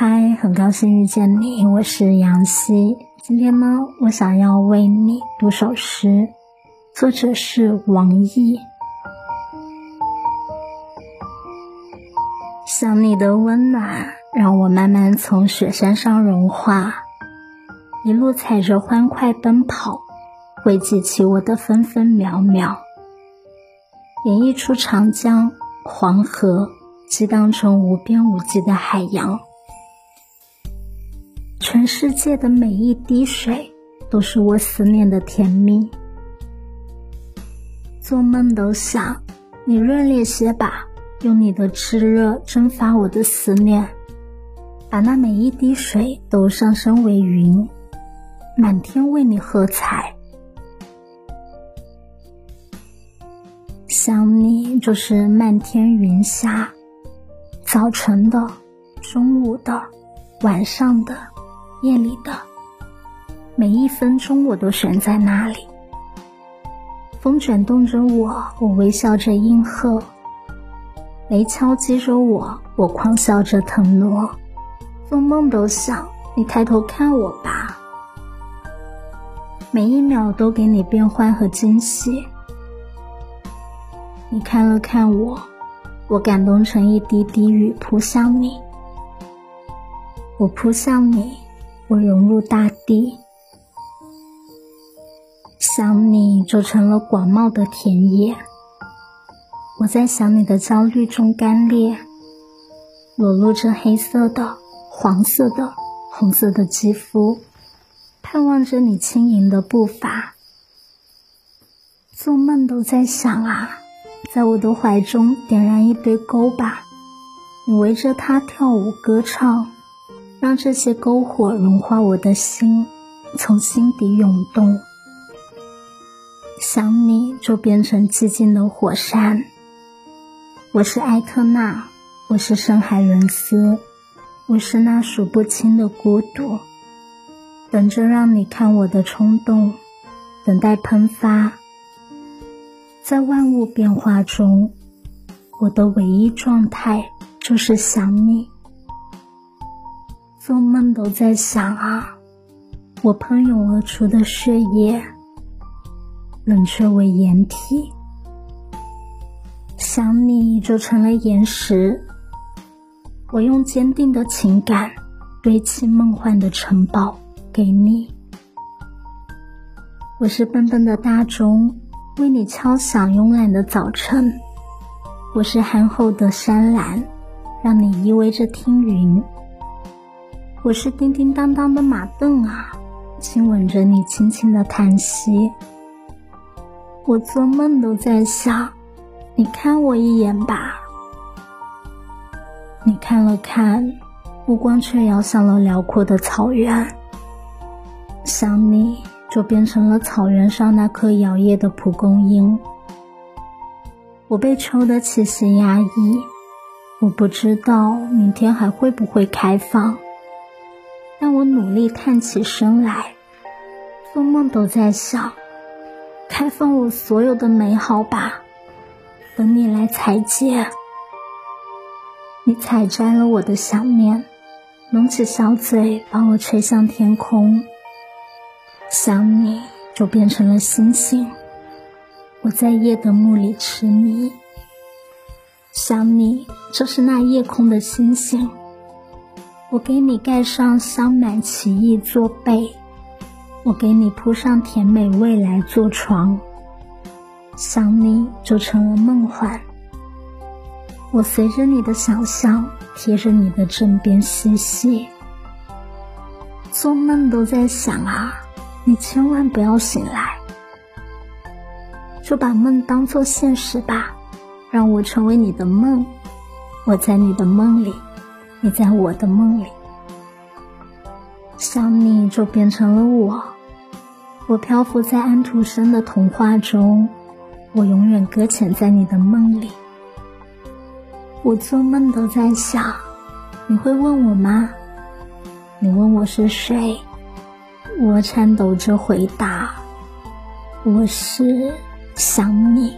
嗨，很高兴遇见你，我是杨希。今天呢，我想要为你读首诗，作者是王毅。想你的温暖，让我慢慢从雪山上融化，一路踩着欢快奔跑，汇集起我的分分秒秒，演绎出长江、黄河，激荡成无边无际的海洋。世界的每一滴水，都是我思念的甜蜜。做梦都想你热烈些吧，用你的炽热蒸发我的思念，把那每一滴水都上升为云，满天为你喝彩。想你就是漫天云霞，早晨的，中午的，晚上的。夜里的每一分钟，我都悬在那里。风卷动着我，我微笑着应和；雷敲击着我，我狂笑着腾挪。做梦都想你抬头看我吧，每一秒都给你变换和惊喜。你看了看我，我感动成一滴滴雨扑向你，我扑向你。我融入大地，想你就成了广袤的田野。我在想你的焦虑中干裂，裸露着黑色的、黄色的、红色的肌肤，盼望着你轻盈的步伐。做梦都在想啊，在我的怀中点燃一堆篝把，你围着它跳舞歌唱。让这些篝火融化我的心，从心底涌动。想你就变成寂静的火山。我是艾特娜，我是深海伦斯，我是那数不清的孤独，等着让你看我的冲动，等待喷发。在万物变化中，我的唯一状态就是想你。做梦都在想啊，我喷涌而出的血液，冷却为掩体。想你就成了岩石，我用坚定的情感堆砌梦幻的城堡给你。我是笨笨的大钟，为你敲响慵懒的早晨。我是憨厚的山岚，让你依偎着听云。我是叮叮当当的马凳啊，亲吻着你，轻轻的叹息。我做梦都在想，你看我一眼吧。你看了看，目光却遥向了辽阔的草原。想你就变成了草原上那棵摇曳的蒲公英。我被秋的气息压抑，我不知道明天还会不会开放。让我努力探起身来，做梦都在想，开放我所有的美好吧，等你来采撷。你采摘了我的想念，拢起小嘴把我吹向天空。想你就变成了星星，我在夜的幕里痴迷。想你就是那夜空的星星。我给你盖上香满奇异做被，我给你铺上甜美未来做床，想你就成了梦幻。我随着你的想象，贴着你的枕边嬉戏，做梦都在想啊，你千万不要醒来，就把梦当做现实吧，让我成为你的梦，我在你的梦里。你在我的梦里，想你就变成了我。我漂浮在安徒生的童话中，我永远搁浅在你的梦里。我做梦都在想，你会问我吗？你问我是谁？我颤抖着回答，我是想你。